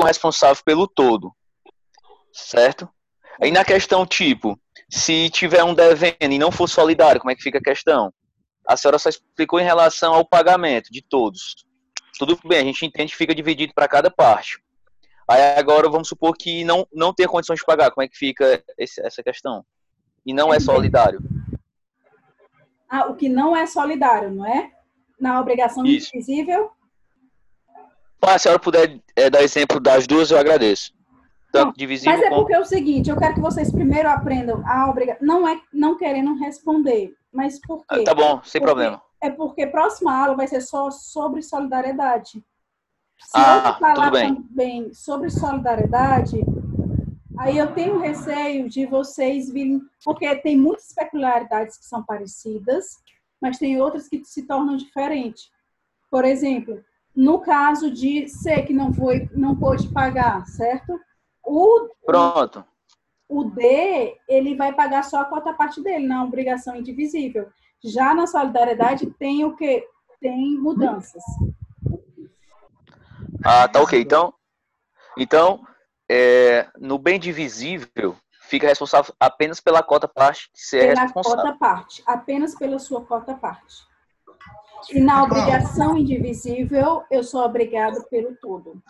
ficam responsáveis pelo todo, certo? Aí na questão tipo, se tiver um devendo e não for solidário, como é que fica a questão? A senhora só explicou em relação ao pagamento de todos. Tudo bem, a gente entende que fica dividido para cada parte. Aí agora vamos supor que não, não tenha condições de pagar. Como é que fica esse, essa questão? E não é solidário. Ah, o que não é solidário, não é? Na obrigação Isso. Invisível? Se a senhora puder é, dar exemplo das duas, eu agradeço. Tanto mas é porque é o seguinte, eu quero que vocês primeiro aprendam a obrigação. Não é não querendo responder, mas por quê? Ah, tá bom, sem porque, problema. É porque a próxima aula vai ser só sobre solidariedade. Se ah, eu falar também sobre solidariedade, aí eu tenho receio de vocês virem, porque tem muitas peculiaridades que são parecidas, mas tem outras que se tornam diferentes. Por exemplo, no caso de ser que não foi, não pôde pagar, certo? O, Pronto. O, D, ele vai pagar só a cota parte dele, na obrigação indivisível. Já na solidariedade tem o que? Tem mudanças. Ah, tá ok. Então, então é, no bem divisível, fica responsável apenas pela cota parte de ser pela responsável. cota parte, apenas pela sua cota parte. E na obrigação indivisível, eu sou obrigado pelo todo.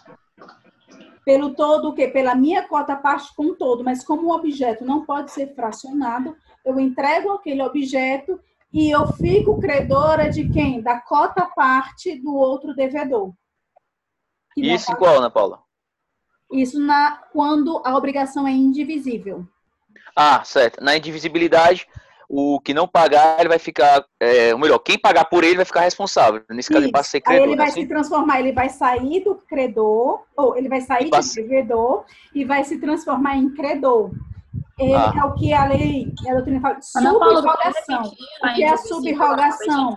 Pelo todo, o quê? Pela minha cota parte com todo, mas como o objeto não pode ser fracionado, eu entrego aquele objeto e eu fico credora de quem? Da cota parte do outro devedor. Isso em qual, Ana Paula? Isso na, quando a obrigação é indivisível. Ah, certo. Na indivisibilidade, o que não pagar, ele vai ficar. É, ou melhor, quem pagar por ele vai ficar responsável. Nesse caso, ele passa a ser credor. Aí ele vai assim? se transformar, ele vai sair do credor, ou ele vai sair do devedor e vai se transformar em credor. Ele ah. é o que a lei, a doutrina fala, subrogação. O que é a subrogação?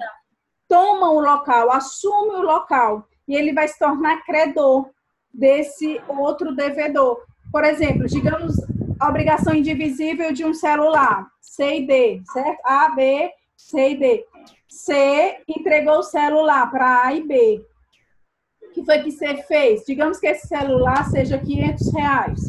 Toma o local, assume o local e ele vai se tornar credor desse outro devedor. Por exemplo, digamos obrigação indivisível de um celular, C e D, certo? A, B, C e D. C entregou o celular para A e B. O que foi que C fez? Digamos que esse celular seja 500 reais,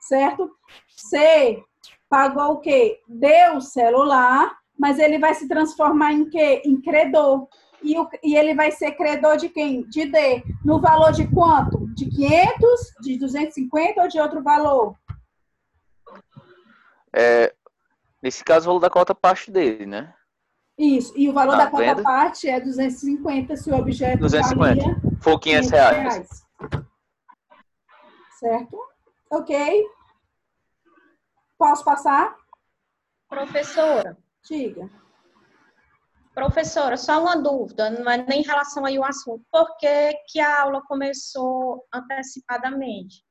certo? C pagou o quê? Deu o celular, mas ele vai se transformar em quê? Em credor e, o, e ele vai ser credor de quem? De D. No valor de quanto? De 500, de 250 ou de outro valor? É, nesse caso, o valor da cota parte dele, né? Isso. E o valor tá da cota parte é 250 se o objeto 250. valia For 500 reais. reais. Certo? Ok. Posso passar? Professora. Diga. Professora, só uma dúvida, não é nem em relação aí ao assunto. Por que, que a aula começou antecipadamente?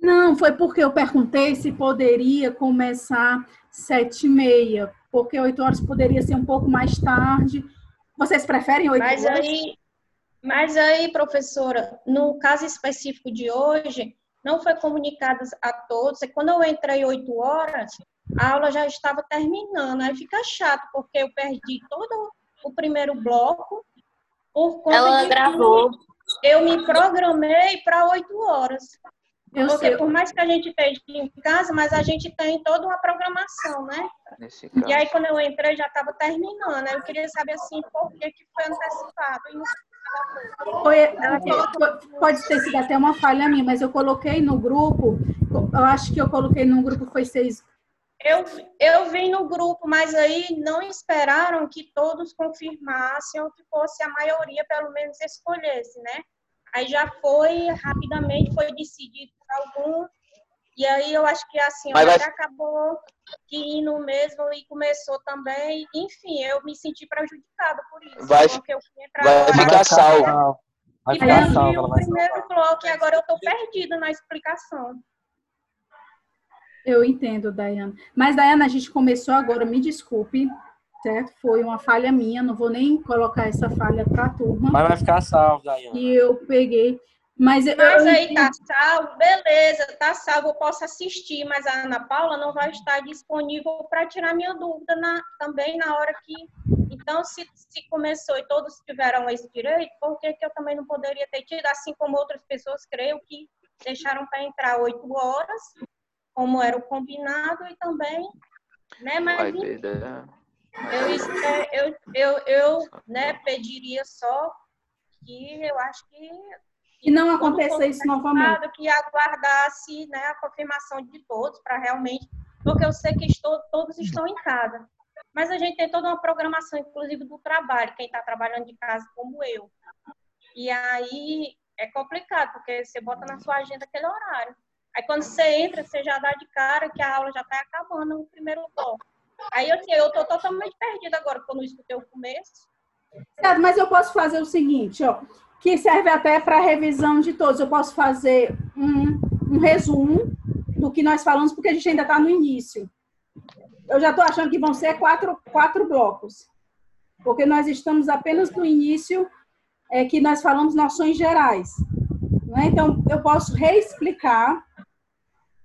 Não, foi porque eu perguntei se poderia começar sete e meia, porque oito horas poderia ser um pouco mais tarde. Vocês preferem oito horas? Aí, mas aí, professora, no caso específico de hoje, não foi comunicado a todos. E quando eu entrei oito horas, a aula já estava terminando. Aí fica chato, porque eu perdi todo o primeiro bloco por conta Ela de gravou. eu me programei para oito horas. Eu porque sei. por mais que a gente esteja em casa, mas a gente tem toda uma programação, né? E aí quando eu entrei já estava terminando. Eu queria saber assim por que, que foi antecipado. Foi, pode ter sido até uma falha minha, mas eu coloquei no grupo, eu acho que eu coloquei no grupo foi seis, eu, eu vim no grupo, mas aí não esperaram que todos confirmassem ou que fosse a maioria, pelo menos, escolhesse, né? Aí já foi, rapidamente foi decidido por algum, e aí eu acho que a senhora vai... acabou que indo mesmo e começou também. Enfim, eu me senti prejudicada por isso. Vai, porque eu fui entrar vai ficar salvo. E perdi o primeiro bloco e agora eu estou perdida na explicação. Eu entendo, Dayana. Mas, Dayana, a gente começou agora, me desculpe, certo? Foi uma falha minha, não vou nem colocar essa falha para a turma. Mas vai ficar salvo, Dayana. E eu peguei. Mas, mas eu, aí tá salvo, beleza, tá salvo, eu posso assistir, mas a Ana Paula não vai estar disponível para tirar minha dúvida na, também na hora que. Então, se, se começou e todos tiveram esse direito, por que, que eu também não poderia ter tido, assim como outras pessoas creio que deixaram para entrar oito horas, como era o combinado, e também, né, mas Vai né? Eu, eu, eu, eu né, pediria só que eu acho que que não aconteça isso novamente. Que aguardasse né, a confirmação de todos para realmente, porque eu sei que estou, todos estão em casa. Mas a gente tem toda uma programação, inclusive do trabalho, quem está trabalhando de casa como eu. E aí é complicado, porque você bota na sua agenda aquele horário. Aí quando você entra, você já dá de cara que a aula já está acabando no primeiro bloco. Aí assim, eu estou totalmente perdida agora, porque eu não escutei o começo. Certo, mas eu posso fazer o seguinte, ó, que serve até para revisão de todos. Eu posso fazer um, um resumo do que nós falamos, porque a gente ainda está no início eu já estou achando que vão ser quatro, quatro blocos, porque nós estamos apenas no início, é, que nós falamos noções gerais. Né? Então, eu posso reexplicar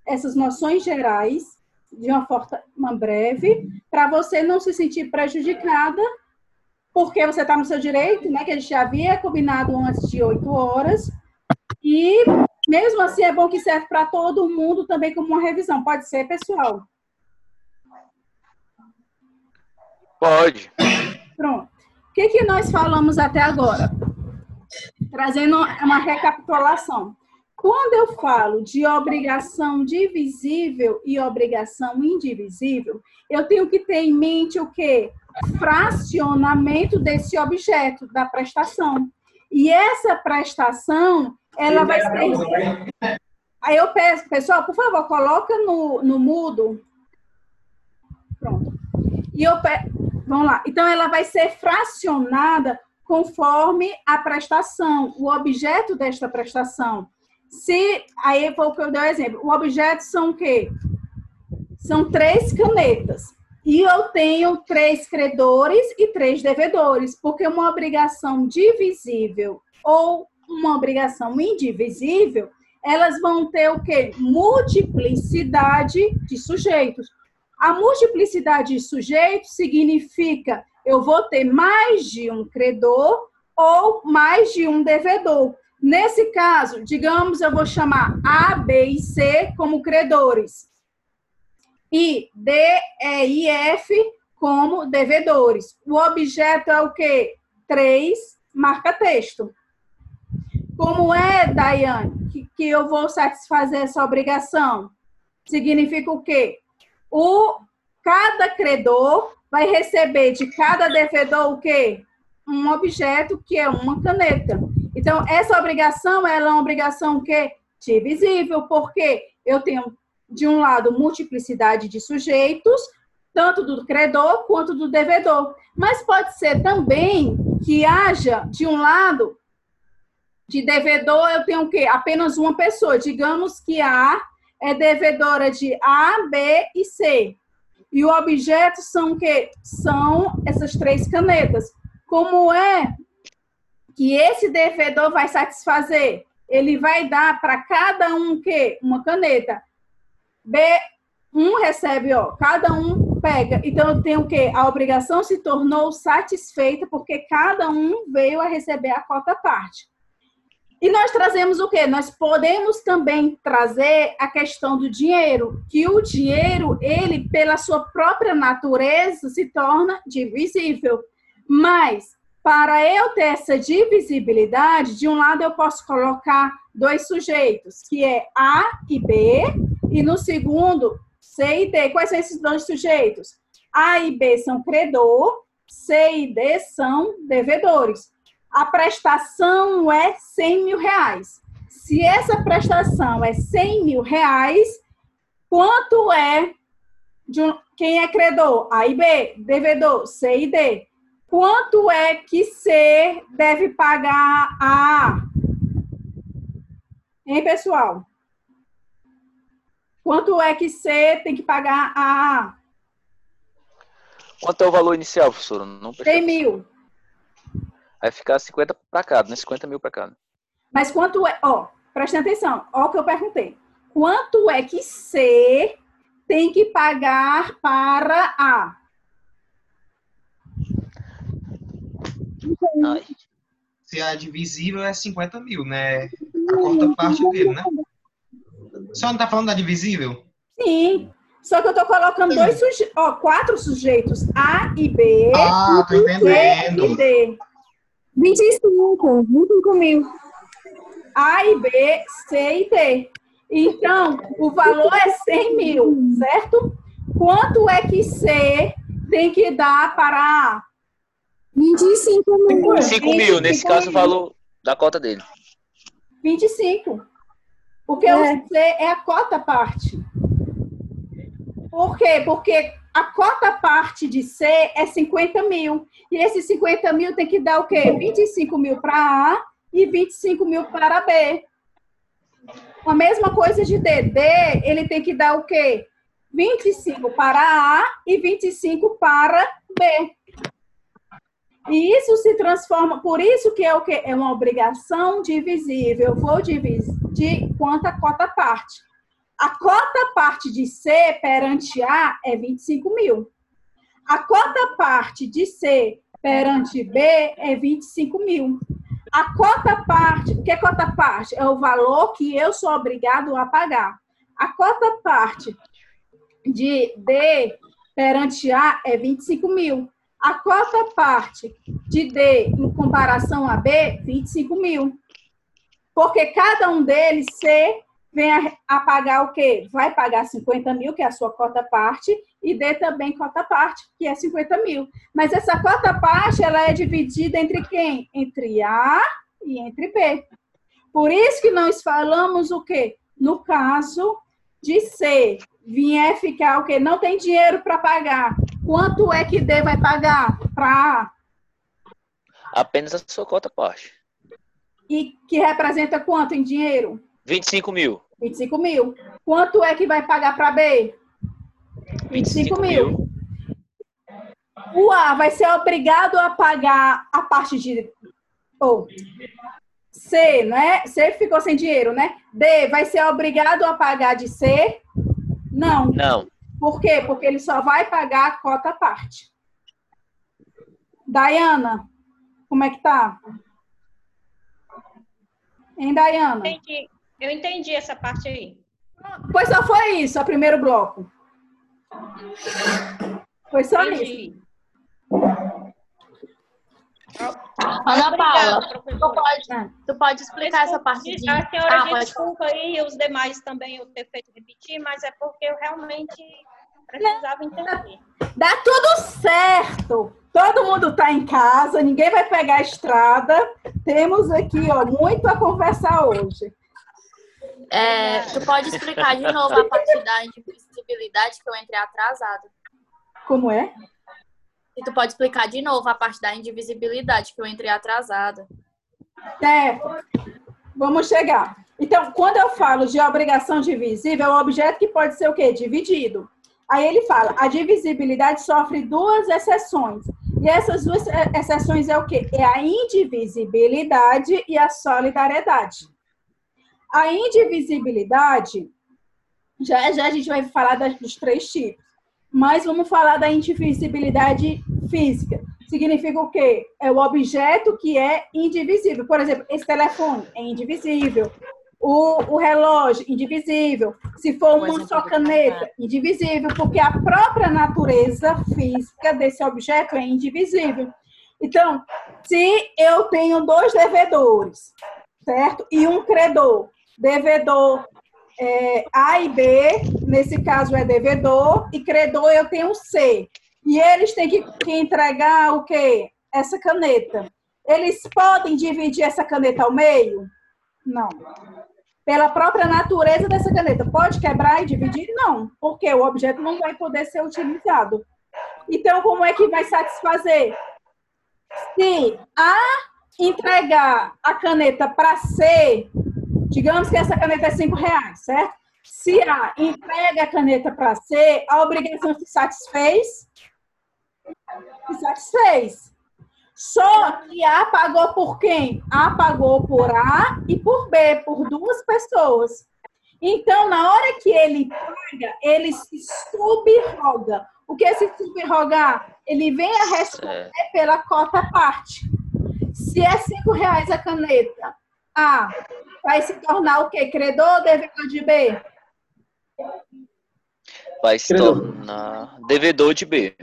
essas noções gerais de uma forma breve, para você não se sentir prejudicada, porque você está no seu direito, né, que a gente já havia combinado antes de oito horas, e mesmo assim é bom que serve para todo mundo também como uma revisão. Pode ser, pessoal? Pode. Pronto. O que, que nós falamos até agora? Trazendo uma recapitulação. Quando eu falo de obrigação divisível e obrigação indivisível, eu tenho que ter em mente o quê? Fracionamento desse objeto, da prestação. E essa prestação, ela vai ser. Aí eu peço, pessoal, por favor, coloca no, no mudo. Pronto. E eu peço Vamos lá. Então, ela vai ser fracionada conforme a prestação, o objeto desta prestação. Se, aí foi o que eu dei o exemplo. O objeto são o quê? São três canetas. E eu tenho três credores e três devedores, porque uma obrigação divisível ou uma obrigação indivisível, elas vão ter o quê? Multiplicidade de sujeitos. A multiplicidade de sujeitos significa eu vou ter mais de um credor ou mais de um devedor. Nesse caso, digamos, eu vou chamar A, B e C como credores e D, E e F como devedores. O objeto é o quê? 3, marca texto. Como é, Daiane, que, que eu vou satisfazer essa obrigação? Significa o quê? o cada credor vai receber de cada devedor o quê? Um objeto que é uma caneta. Então, essa obrigação ela é uma obrigação que divisível, porque eu tenho de um lado multiplicidade de sujeitos, tanto do credor quanto do devedor. Mas pode ser também que haja de um lado de devedor eu tenho o quê? Apenas uma pessoa. Digamos que A é devedora de A, B e C. E o objeto são que são essas três canetas. Como é que esse devedor vai satisfazer? Ele vai dar para cada um que uma caneta. B um recebe, ó, cada um pega. Então eu tenho que a obrigação se tornou satisfeita porque cada um veio a receber a cota parte. E nós trazemos o quê? Nós podemos também trazer a questão do dinheiro, que o dinheiro, ele, pela sua própria natureza, se torna divisível. Mas, para eu ter essa divisibilidade, de um lado eu posso colocar dois sujeitos, que é A e B, e no segundo, C e D. Quais são esses dois sujeitos? A e B são credor, C e D são devedores a prestação é 100 mil reais. Se essa prestação é 100 mil reais, quanto é de um, quem é credor? A e B, devedor, C e D. Quanto é que C deve pagar a A? Hein, pessoal? Quanto é que C tem que pagar a A? Quanto é o valor inicial, professora? Não 100 mil. Vai ficar 50 para cada, né? 50 mil para cada. Mas quanto é, ó, presta atenção, ó o que eu perguntei. Quanto é que C tem que pagar para A? Se a divisível é 50 mil, né? A quarta parte dele, né? senhora não está falando da divisível? Sim. Só que eu estou colocando Sim. dois sujeitos, ó, quatro sujeitos, A e B. Ah, tô entendendo. C e D. 25, 25 mil. A e B, C e D. Então, o valor é 100 mil, certo? Quanto é que C tem que dar para A? 25 mil. 25 mil, nesse caso, o valor da cota dele. 25. Porque é. o C é a cota parte. Por quê? Porque a cota parte de C é 50 mil. E esses 50 mil tem que dar o quê? 25 mil para A e 25 mil para B. A mesma coisa de D. D, ele tem que dar o quê? 25 para A e 25 para B. E isso se transforma, por isso que é o que é uma obrigação divisível. Vou dividir quanto a cota parte. A cota parte de C perante A é 25 mil. A cota parte de C perante B é 25 mil. A cota parte, o que é cota parte? É o valor que eu sou obrigado a pagar. A cota parte de D perante A é 25 mil. A cota parte de D em comparação a B, 25 mil. Porque cada um deles, C, vem a, a, pagar o quê? Vai pagar 50 mil, que é a sua cota parte, e D também cota parte, que é 50 mil. Mas essa cota parte, ela é dividida entre quem? Entre A e entre B. Por isso que nós falamos o quê? No caso de C, vier ficar o quê? Não tem dinheiro para pagar. Quanto é que D vai pagar para A? Apenas a sua cota parte. E que representa quanto em dinheiro? 25 mil. 25 mil. Quanto é que vai pagar para B? 25, 25 mil. mil. O A vai ser obrigado a pagar a parte de. Oh, C, né? C ficou sem dinheiro, né? D vai ser obrigado a pagar de C? Não. Não. Por quê? Porque ele só vai pagar a cota parte. Dayana, como é que tá? Hein, Dayana? Entendi. Eu entendi essa parte aí. Pois só foi isso, o primeiro bloco. Foi só entendi. isso. Ana Paula, tu pode, tu pode explicar essa parte de... A senhora ah, desculpa pode... aí, os demais também eu ter feito repetir, mas é porque eu realmente precisava entender. Dá tudo certo. Todo mundo está em casa, ninguém vai pegar a estrada. Temos aqui, ó, muito a conversar hoje. É, tu pode explicar de novo a parte da invisibilidade que eu entrei atrasado. Como é? E tu pode explicar de novo a parte da indivisibilidade, que eu entrei atrasada. Certo. Vamos chegar. Então, quando eu falo de obrigação divisível, é um objeto que pode ser o quê? Dividido. Aí ele fala, a divisibilidade sofre duas exceções. E essas duas exceções é o quê? É a indivisibilidade e a solidariedade. A indivisibilidade, já já a gente vai falar dos três tipos mas vamos falar da indivisibilidade física. Significa o quê? É o objeto que é indivisível. Por exemplo, esse telefone é indivisível. O, o relógio, indivisível. Se for uma só caneta, indivisível, porque a própria natureza física desse objeto é indivisível. Então, se eu tenho dois devedores, certo? E um credor, devedor é, A e B, nesse caso é devedor, e credor eu tenho C. E eles têm que, que entregar o quê? Essa caneta. Eles podem dividir essa caneta ao meio? Não. Pela própria natureza dessa caneta, pode quebrar e dividir? Não, porque o objeto não vai poder ser utilizado. Então, como é que vai satisfazer? Se A entregar a caneta para C, Digamos que essa caneta é cinco reais, certo? Se A entrega a caneta para C, a obrigação se satisfez? Se satisfez. Só que A pagou por quem? A pagou por A e por B, por duas pessoas. Então, na hora que ele paga, ele se subroga. O que é se subrogar? Ele vem a responder pela cota parte. Se é cinco reais a caneta, A vai se tornar o quê? Credor ou devedor de B? vai se Credor. tornar devedor de B.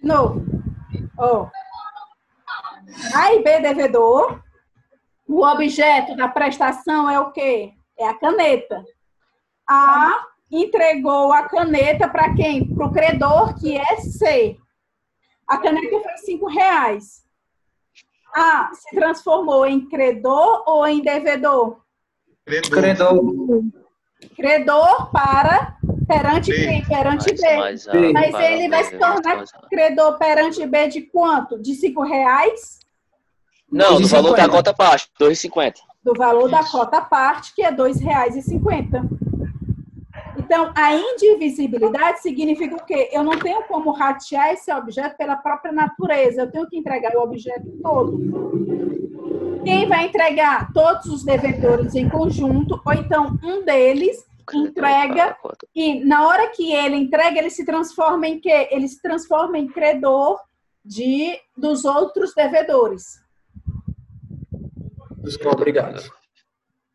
De novo. Ó. A e B devedor. O objeto da prestação é o quê? É a caneta. A entregou a caneta para quem? Para o credor, que é C. A caneta foi cinco reais. A se transformou em credor ou em devedor? Credor. Credor para perante B. quem? Perante Mas, B. mas, B. Mas para ele vai B, se tornar mas- credor perante B de quanto? De cinco reais? Não, do valor da 2,50. cota parte, 2,50. Do valor da cota parte, que é R$ 2,50. Então, a indivisibilidade significa o quê? Eu não tenho como ratear esse objeto pela própria natureza. Eu tenho que entregar o objeto todo. Quem vai entregar? Todos os devedores em conjunto, ou então um deles entrega e na hora que ele entrega, ele se transforma em quê? Ele se transforma em credor de dos outros devedores. Dos obrigados.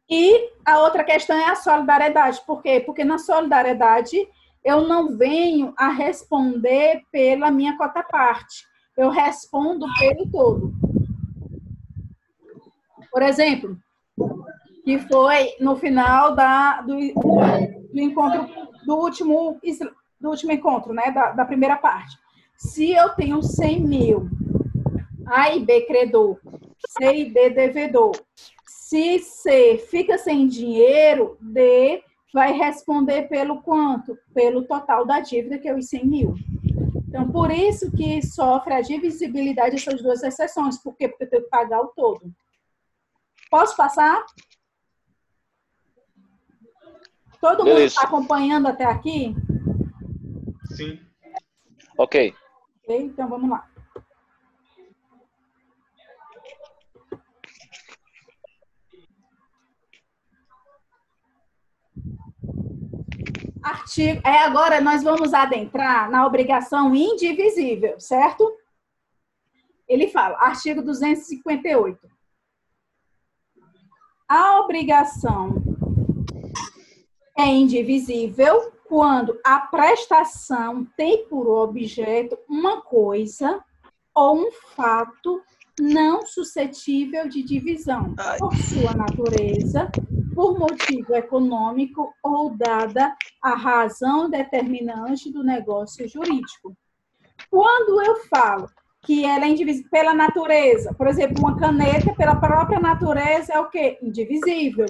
E a outra questão é a solidariedade. Por quê? Porque na solidariedade eu não venho a responder pela minha cota parte. Eu respondo pelo todo. Por exemplo, que foi no final da, do, do encontro do último, do último encontro, né? Da, da primeira parte. Se eu tenho 100 mil, A e B credor, C e D devedor, se C fica sem dinheiro, D vai responder pelo quanto? Pelo total da dívida, que é os 100 mil. Então, por isso que sofre a divisibilidade dessas duas exceções. Por quê? Porque eu tenho que pagar o todo. Posso passar? Todo mundo Beleza. está acompanhando até aqui? Sim. Ok. Ok? Então, vamos lá. Artigo. É, agora nós vamos adentrar na obrigação indivisível, certo? Ele fala, artigo 258. A obrigação é indivisível quando a prestação tem por objeto uma coisa ou um fato não suscetível de divisão Ai. por sua natureza, por motivo econômico ou dada a razão determinante do negócio jurídico. Quando eu falo que ela é indivisível pela natureza, por exemplo, uma caneta pela própria natureza é o quê? Indivisível.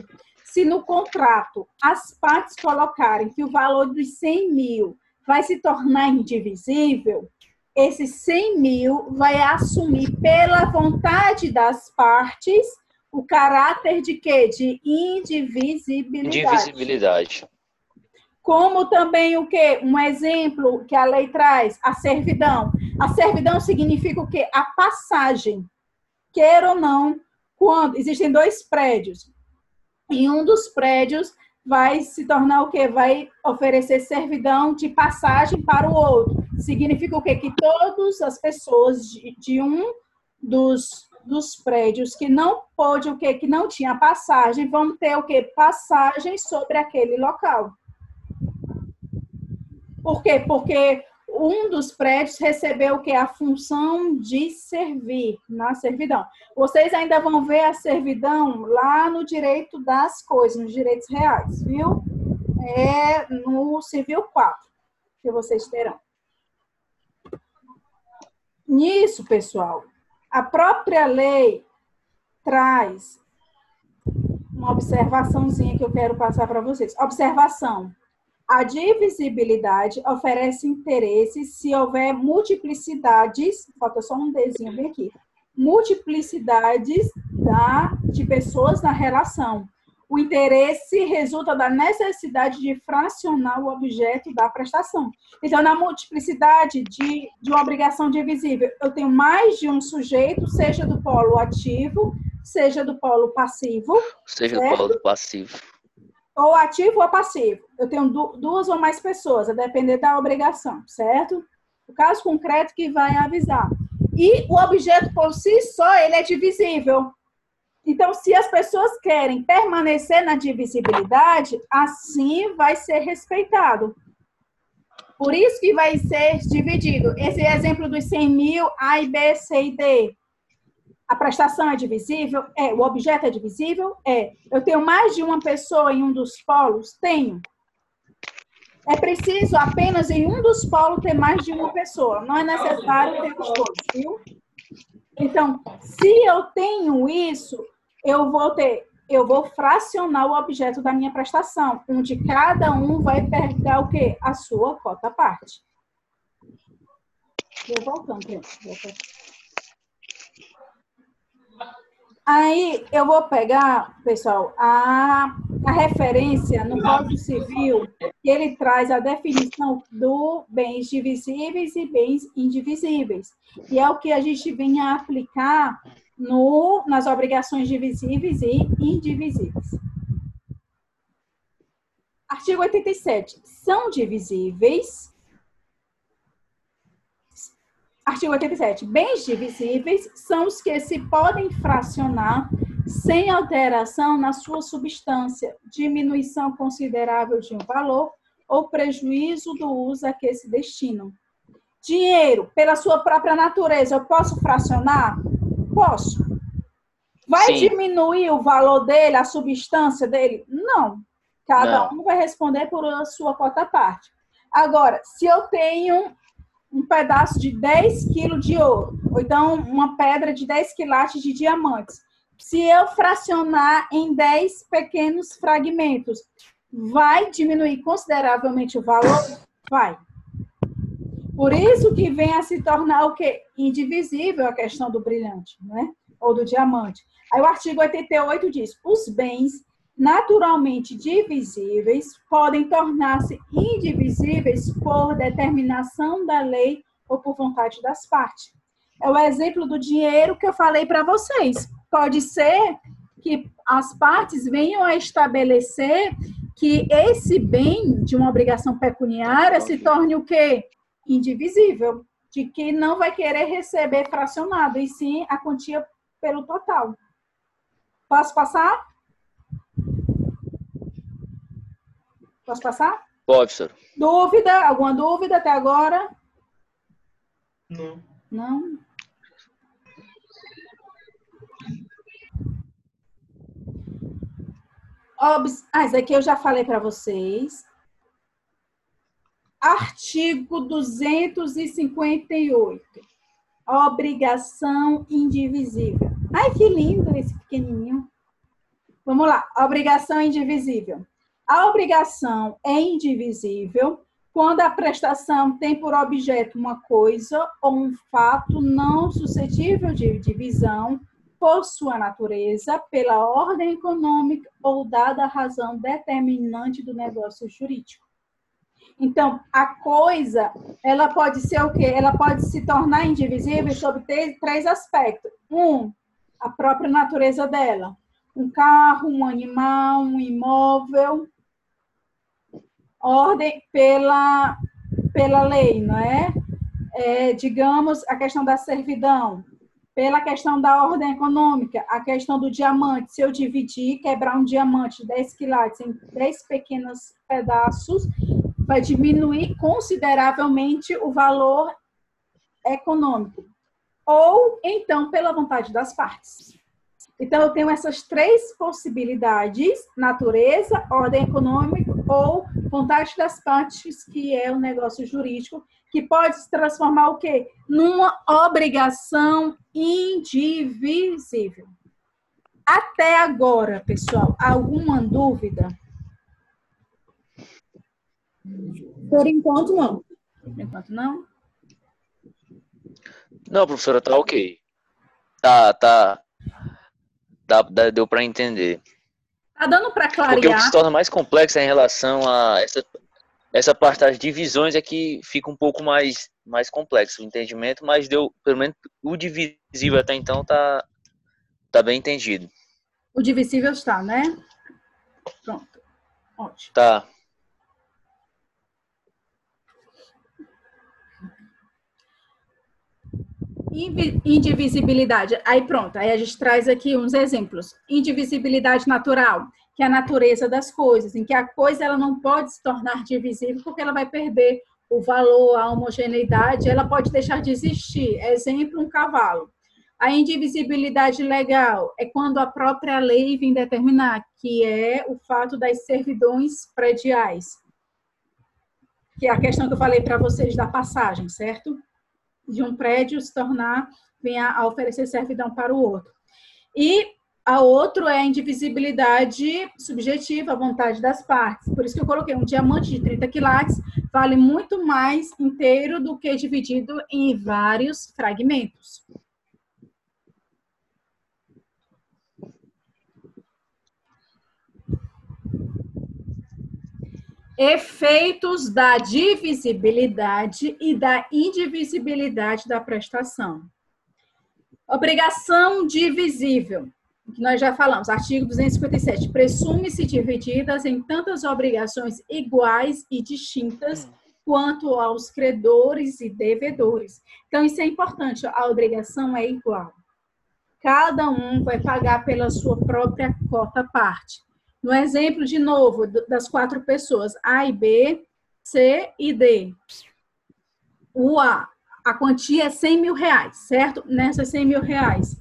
Se no contrato as partes colocarem que o valor dos 100 mil vai se tornar indivisível, esses 100 mil vai assumir pela vontade das partes o caráter de quê? De indivisibilidade. Indivisibilidade. Como também o quê? Um exemplo que a lei traz, a servidão. A servidão significa o quê? A passagem. Queira ou não, quando existem dois prédios, e um dos prédios vai se tornar o quê? Vai oferecer servidão de passagem para o outro. Significa o quê? Que todas as pessoas de, de um dos, dos prédios que não pôde o quê? Que não tinha passagem, vão ter o quê? Passagem sobre aquele local. Por quê? Porque um dos prédios recebeu o que a função de servir na servidão. Vocês ainda vão ver a servidão lá no direito das coisas, nos direitos reais, viu? É no civil 4 que vocês terão. Nisso, pessoal, a própria lei traz uma observaçãozinha que eu quero passar para vocês. Observação. A divisibilidade oferece interesse se houver multiplicidades, falta só um desenho bem aqui, multiplicidades da, de pessoas na relação. O interesse resulta da necessidade de fracionar o objeto da prestação. Então, na multiplicidade de, de uma obrigação divisível, eu tenho mais de um sujeito, seja do polo ativo, seja do polo passivo, Seja Certo. do polo passivo. Ou ativo ou passivo. Eu tenho du- duas ou mais pessoas, a depender da obrigação, certo? O caso concreto que vai avisar. E o objeto por si só, ele é divisível. Então, se as pessoas querem permanecer na divisibilidade, assim vai ser respeitado. Por isso que vai ser dividido. Esse exemplo dos 100 mil, A B, C e D. A prestação é divisível? É. O objeto é divisível? É. Eu tenho mais de uma pessoa em um dos polos? Tenho. É preciso apenas em um dos polos ter mais de uma pessoa. Não é necessário ter os dois, viu? Então, se eu tenho isso, eu vou ter, eu vou fracionar o objeto da minha prestação, onde cada um vai pegar o quê? A sua cota parte. Vou voltando, gente. Aí eu vou pegar, pessoal, a, a referência no Código Civil, que ele traz a definição do bens divisíveis e bens indivisíveis. E é o que a gente vem a aplicar no, nas obrigações divisíveis e indivisíveis. Artigo 87. São divisíveis Artigo 87. Bens divisíveis são os que se podem fracionar sem alteração na sua substância, diminuição considerável de um valor ou prejuízo do uso a que se destinam. Dinheiro, pela sua própria natureza, eu posso fracionar? Posso. Vai Sim. diminuir o valor dele, a substância dele? Não. Cada Não. um vai responder por a sua cota parte. Agora, se eu tenho um pedaço de 10 quilos de ouro, ou então uma pedra de 10 quilates de diamantes. Se eu fracionar em 10 pequenos fragmentos, vai diminuir consideravelmente o valor? Vai. Por isso que vem a se tornar o quê? Indivisível a questão do brilhante, né? Ou do diamante. Aí o artigo 88 diz: os bens naturalmente divisíveis podem tornar-se indivisíveis por determinação da lei ou por vontade das partes. É o exemplo do dinheiro que eu falei para vocês. Pode ser que as partes venham a estabelecer que esse bem de uma obrigação pecuniária se torne o quê? Indivisível, de que não vai querer receber fracionado, e sim a quantia pelo total. Posso passar? Posso passar? Pode, professor. Dúvida? Alguma dúvida até agora? Não. Não? Obs... Ah, isso aqui eu já falei para vocês. Artigo 258. Obrigação indivisível. Ai, que lindo esse pequenininho. Vamos lá. Obrigação indivisível. A obrigação é indivisível quando a prestação tem por objeto uma coisa ou um fato não suscetível de divisão por sua natureza, pela ordem econômica ou dada a razão determinante do negócio jurídico. Então, a coisa, ela pode ser o quê? Ela pode se tornar indivisível sob três aspectos. Um, a própria natureza dela. Um carro, um animal, um imóvel, ordem pela, pela lei, não é? é? Digamos, a questão da servidão, pela questão da ordem econômica, a questão do diamante, se eu dividir, quebrar um diamante de 10 quilates em 10 pequenos pedaços, vai diminuir consideravelmente o valor econômico. Ou, então, pela vontade das partes. Então, eu tenho essas três possibilidades: natureza, ordem econômica ou vontade das partes, que é o um negócio jurídico, que pode se transformar o quê? Numa obrigação indivisível. Até agora, pessoal, alguma dúvida? Por enquanto, não. Por enquanto, não. Não, professora, tá ok. Tá, tá. Dá, deu para entender. Tá dando para clarear. Porque o que se torna mais complexo é em relação a essa, essa parte das divisões é que fica um pouco mais, mais complexo o entendimento, mas deu, pelo menos o divisível até então tá, tá bem entendido. O divisível está, né? Pronto. Ótimo. Tá. Indivisibilidade. Aí pronto, aí a gente traz aqui uns exemplos. Indivisibilidade natural, que é a natureza das coisas, em que a coisa ela não pode se tornar divisível porque ela vai perder o valor, a homogeneidade, ela pode deixar de existir. Exemplo, um cavalo. A indivisibilidade legal é quando a própria lei vem determinar, que é o fato das servidões prediais. Que é a questão que eu falei para vocês da passagem, certo? De um prédio se tornar, venha a oferecer servidão para o outro. E a outro é a indivisibilidade subjetiva, a vontade das partes. Por isso que eu coloquei um diamante de 30 quilates vale muito mais inteiro do que dividido em vários fragmentos. Efeitos da divisibilidade e da indivisibilidade da prestação. Obrigação divisível que nós já falamos, artigo 257, presume-se divididas em tantas obrigações iguais e distintas quanto aos credores e devedores. Então, isso é importante, a obrigação é igual. Cada um vai pagar pela sua própria cota parte. No exemplo, de novo, das quatro pessoas, A e B, C e D. O A, a quantia é 100 mil reais, certo? Nessas 100 mil reais,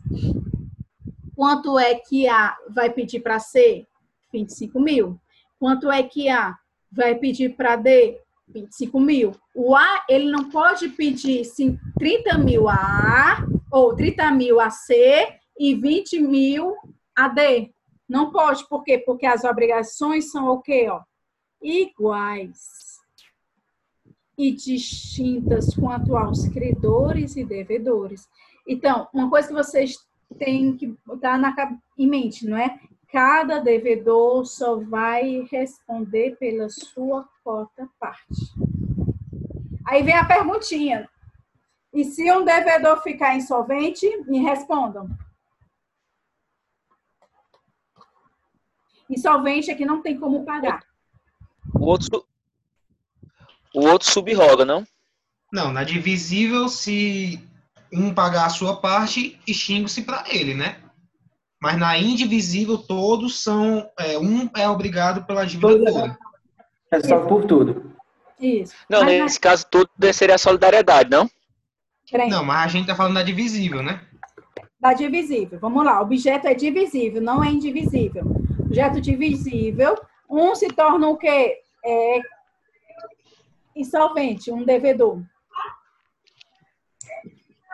Quanto é que A vai pedir para C? 25 mil. Quanto é que A vai pedir para D? 25 mil. O A, ele não pode pedir sim, 30 mil a A, ou 30 mil a C e 20 mil a D. Não pode, por quê? Porque as obrigações são o quê? Ó? Iguais e distintas quanto aos credores e devedores. Então, uma coisa que vocês tem que botar na, em mente, não é? Cada devedor só vai responder pela sua cota parte. Aí vem a perguntinha. E se um devedor ficar insolvente, me respondam. Insolvente é que não tem como pagar. O outro, o outro subroga, não? Não, na divisível, se um pagar a sua parte, extingue-se para ele, né? Mas na indivisível, todos são. É, um é obrigado pela dívida toda. É só por tudo. Isso. Não, mas, nesse mas... caso, tudo seria a solidariedade, não? Não, mas a gente tá falando da divisível, né? Da divisível. Vamos lá. Objeto é divisível, não é indivisível. Objeto divisível. Um se torna o quê? É insolvente, um devedor.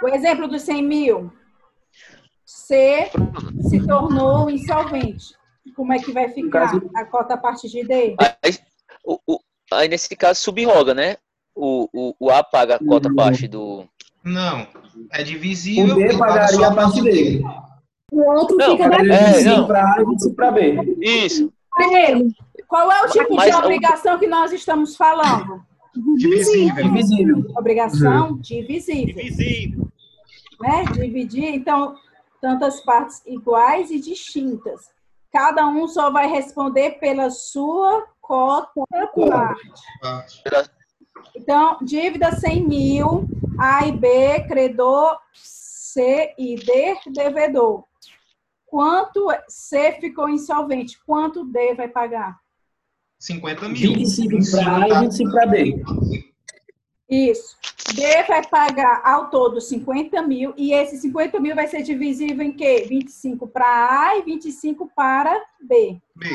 O exemplo dos 100 mil. C se tornou insolvente. Como é que vai ficar a cota a partir de D? Aí, o, o, aí nesse caso subroga, né? O, o, o A paga a cota a parte do. Não, é divisível. O B pagaria a parte dele. O outro não, fica da é, para A e para B. Isso. Primeiro, qual é o tipo Mas, de obrigação que nós estamos falando? Divisível. Divisível. Obrigação uhum. divisível. Divisível. Né? Dividir, então, tantas partes iguais e distintas. Cada um só vai responder pela sua cota parte. Então, dívida 100 mil, A e B, credor, C e D, devedor. Quanto C ficou insolvente? Quanto D vai pagar? 50 mil. 25 para A e 25 para D. Isso. D vai pagar ao todo 50 mil e esse 50 mil vai ser divisível em quê? 25 para A e 25 para B. B.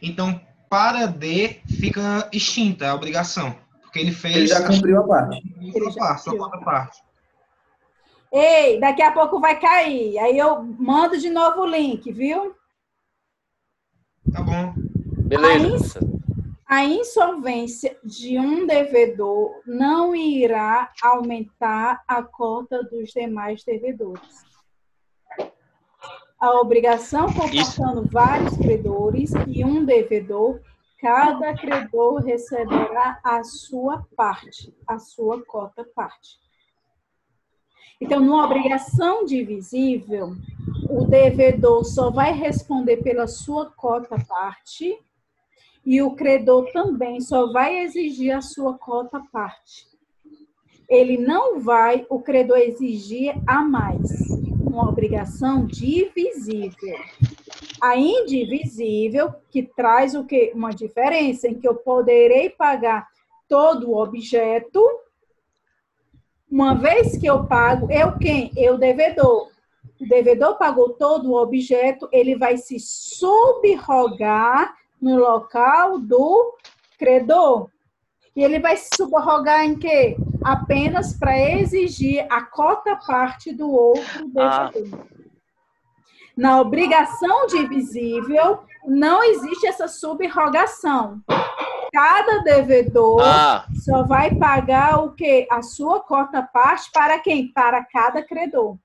Então, para D fica extinta a obrigação. Porque ele fez. Ele já cumpriu a parte. Ele já parte, a parte. Ei, daqui a pouco vai cair. Aí eu mando de novo o link, viu? Tá bom. Beleza. A, a insolvência de um devedor não irá aumentar a cota dos demais devedores. A obrigação comportando vários credores e um devedor, cada credor receberá a sua parte, a sua cota parte. Então, numa obrigação divisível, o devedor só vai responder pela sua cota parte e o credor também só vai exigir a sua cota parte. ele não vai, o credor, exigir a mais. Uma obrigação divisível. A indivisível, que traz o que? Uma diferença em que eu poderei pagar todo o objeto. Uma vez que eu pago, eu quem? Eu devedor. O devedor pagou todo o objeto, ele vai se subrogar no local do credor. E ele vai se subrogar em quê? Apenas para exigir a cota parte do outro devedor. Ah. Na obrigação divisível, não existe essa subrogação. Cada devedor ah. só vai pagar o quê? A sua cota parte para quem? Para cada credor.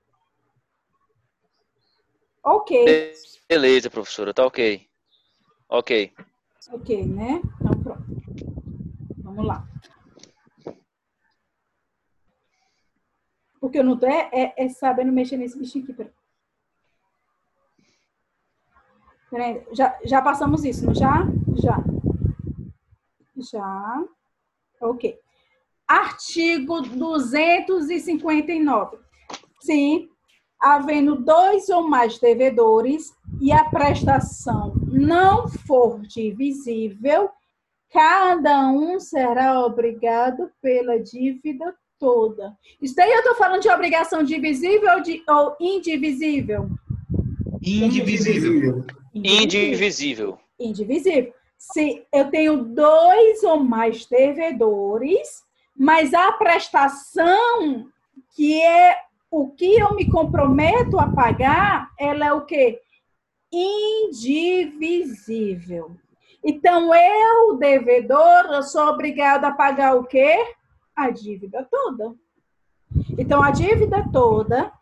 Ok. Beleza, professora, tá ok. Ok. Ok, né? Então pronto. Vamos lá. O que eu não tô é, é, é sabendo mexer nesse bichinho aqui. Peraí. Peraí, já, já passamos isso, não já? Já. Já. Ok. Artigo 259. Sim, havendo dois ou mais devedores e a prestação não for divisível, cada um será obrigado pela dívida toda. Isso daí eu estou falando de obrigação divisível ou, de, ou indivisível? Indivisível. Indivisível. Indivisível. Se eu tenho dois ou mais devedores, mas a prestação que é o que eu me comprometo a pagar, ela é o quê? Indivisível. Então, eu, devedor, eu sou obrigado a pagar o quê? A dívida toda. Então, a dívida toda,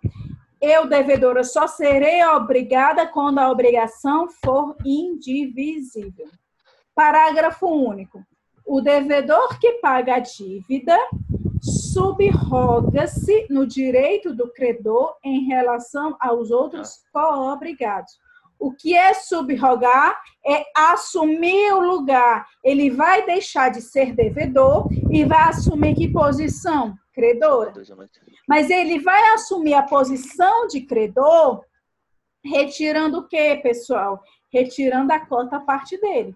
eu, devedora, só serei obrigada quando a obrigação for indivisível. Parágrafo único. O devedor que paga a dívida subroga-se no direito do credor em relação aos outros co-obrigados. O que é subrogar? É assumir o lugar. Ele vai deixar de ser devedor e vai assumir que posição? Credora. Mas ele vai assumir a posição de credor retirando o quê, pessoal? Retirando a cota parte dele.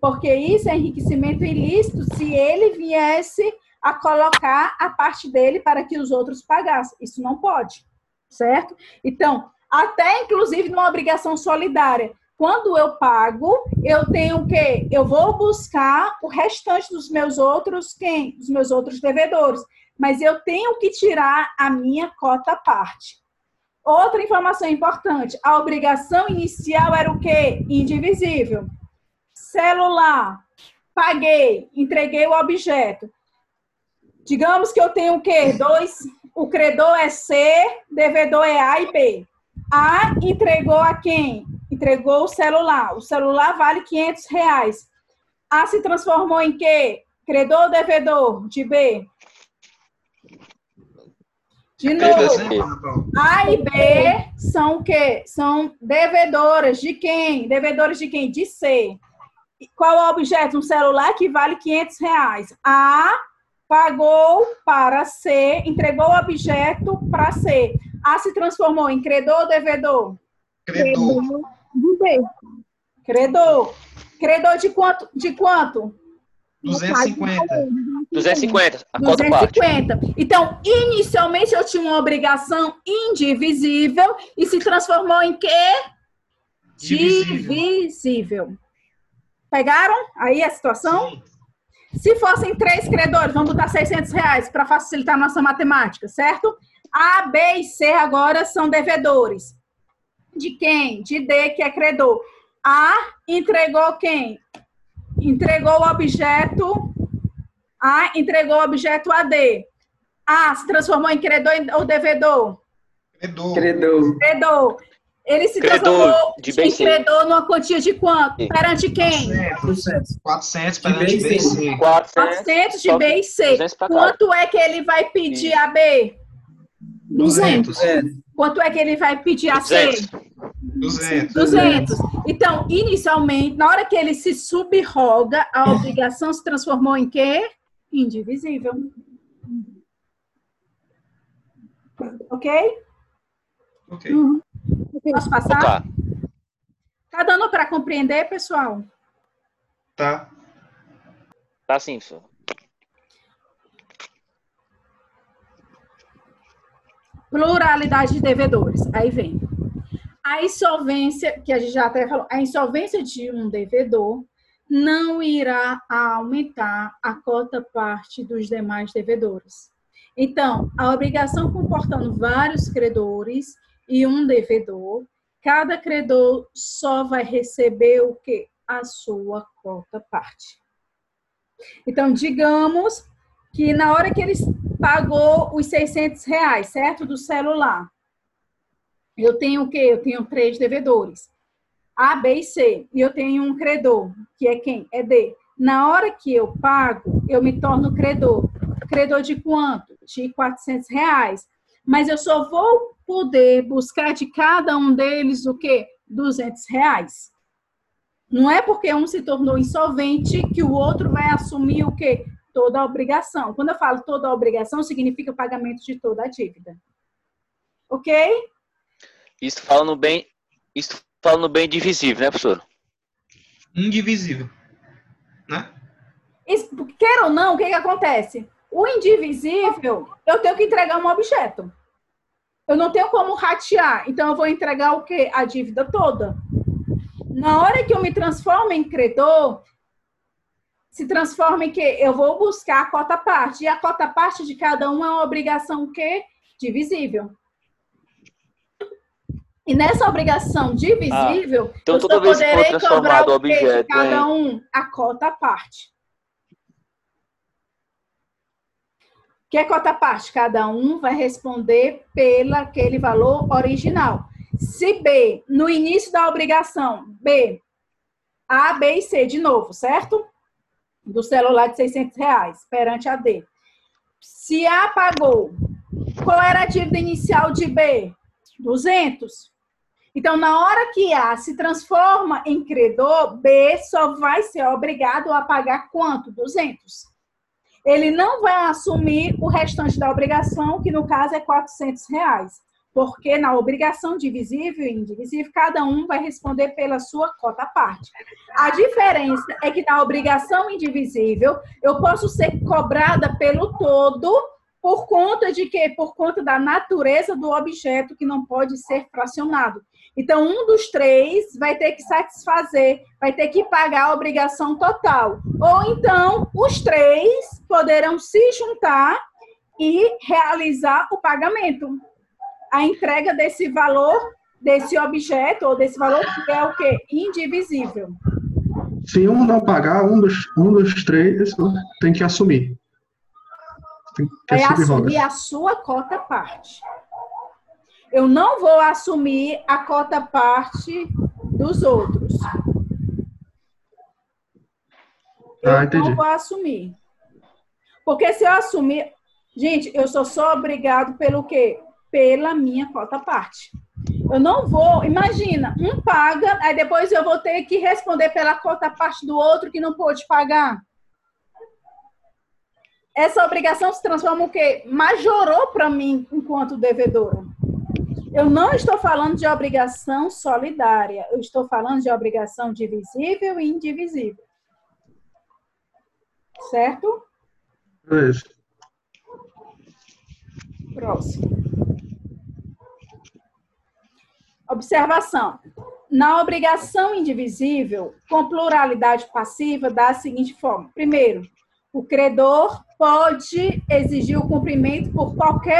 Porque isso é enriquecimento ilícito se ele viesse a colocar a parte dele para que os outros pagassem. Isso não pode, certo? Então, até inclusive numa obrigação solidária. Quando eu pago, eu tenho o quê? Eu vou buscar o restante dos meus outros quem? Dos meus outros devedores. Mas eu tenho que tirar a minha cota parte. Outra informação importante, a obrigação inicial era o quê? Indivisível. Celular, paguei, entreguei o objeto. Digamos que eu tenho o quê? Dois, o credor é C, devedor é A e B. A entregou a quem? Entregou o celular. O celular vale 500 reais. A se transformou em quê? Credor ou devedor de B? De novo, A e B são o quê? São devedoras de quem? Devedores de quem? De C. Qual é o objeto? Um celular que vale 500 reais. A pagou para C, entregou o objeto para C. A se transformou em credor ou devedor? Credor. Credor. Credor de quanto? De quanto? 250. 250. A 250. Parte. Então, inicialmente eu tinha uma obrigação indivisível e se transformou em quê? Divisível. Divisível. Pegaram aí a situação? Sim. Se fossem três credores, vamos botar 600 reais para facilitar a nossa matemática, certo? A, B e C agora são devedores. De quem? De D, que é credor. A entregou quem? Entregou o objeto. A entregou o objeto a D. A se transformou em credor ou devedor? Credor. Credor. Credor. Ele se credor de em credor numa quantia de quanto? Perante quem? 400. 400 perante B e C. 400 de B e C. Quanto é que ele vai pedir a B? 200. Quanto é que ele vai pedir a C? 200. 200. Então, inicialmente, na hora que ele se subroga, a obrigação se transformou em quê? Indivisível. Ok? Ok. Uhum. Posso passar? Tá. Tá dando para compreender, pessoal? Tá. Tá sim, professor. Pluralidade de devedores. Aí vem. A insolvência, que a gente já até falou, a insolvência de um devedor não irá aumentar a cota parte dos demais devedores. Então, a obrigação comportando vários credores e um devedor, cada credor só vai receber o que? A sua cota parte. Então, digamos que na hora que ele pagou os 600 reais, certo? Do celular. Eu tenho o quê? Eu tenho três devedores. A, B e C. E eu tenho um credor, que é quem? É D. Na hora que eu pago, eu me torno credor. Credor de quanto? De 400 reais. Mas eu só vou poder buscar de cada um deles o quê? 200 reais. Não é porque um se tornou insolvente que o outro vai assumir o quê? Toda a obrigação. Quando eu falo toda a obrigação, significa o pagamento de toda a dívida. Ok? Isso falando bem, isso falando bem divisível, né, professor? Indivisível. Né? Isso, quer ou não, o que, que acontece? O indivisível, eu tenho que entregar um objeto. Eu não tenho como ratear, então eu vou entregar o quê? A dívida toda. Na hora que eu me transformo em credor, se transforma em que eu vou buscar a cota parte. E a cota parte de cada um é uma obrigação que divisível. E nessa obrigação divisível, ah, então, eu só poderei cobrar o objeto, de cada um a cota parte. É cota parte? Cada um vai responder pelo aquele valor original. Se B, no início da obrigação, B, A, B e C, de novo, certo? Do celular de 600 reais, perante a D. Se A pagou, qual era a dívida inicial de B? 200. Então, na hora que A se transforma em credor, B só vai ser obrigado a pagar quanto? 200 ele não vai assumir o restante da obrigação, que no caso é 400 reais, porque na obrigação divisível e indivisível, cada um vai responder pela sua cota parte. A diferença é que na obrigação indivisível, eu posso ser cobrada pelo todo por conta de quê? Por conta da natureza do objeto que não pode ser fracionado. Então, um dos três vai ter que satisfazer, vai ter que pagar a obrigação total. Ou então, os três poderão se juntar e realizar o pagamento. A entrega desse valor, desse objeto, ou desse valor que é o quê? Indivisível. Se um não pagar, um dos, um dos três tem que assumir. Tem que vai assumir a sua cota parte eu não vou assumir a cota parte dos outros. Eu ah, não vou assumir. Porque se eu assumir. Gente, eu sou só obrigado pelo quê? Pela minha cota parte. Eu não vou. Imagina, um paga, aí depois eu vou ter que responder pela cota parte do outro que não pôde pagar. Essa obrigação se transforma o quê? Majorou para mim enquanto devedora. Eu não estou falando de obrigação solidária, eu estou falando de obrigação divisível e indivisível. Certo? Isso. Próximo. Observação. Na obrigação indivisível, com pluralidade passiva, dá a seguinte forma. Primeiro, o credor pode exigir o cumprimento por qualquer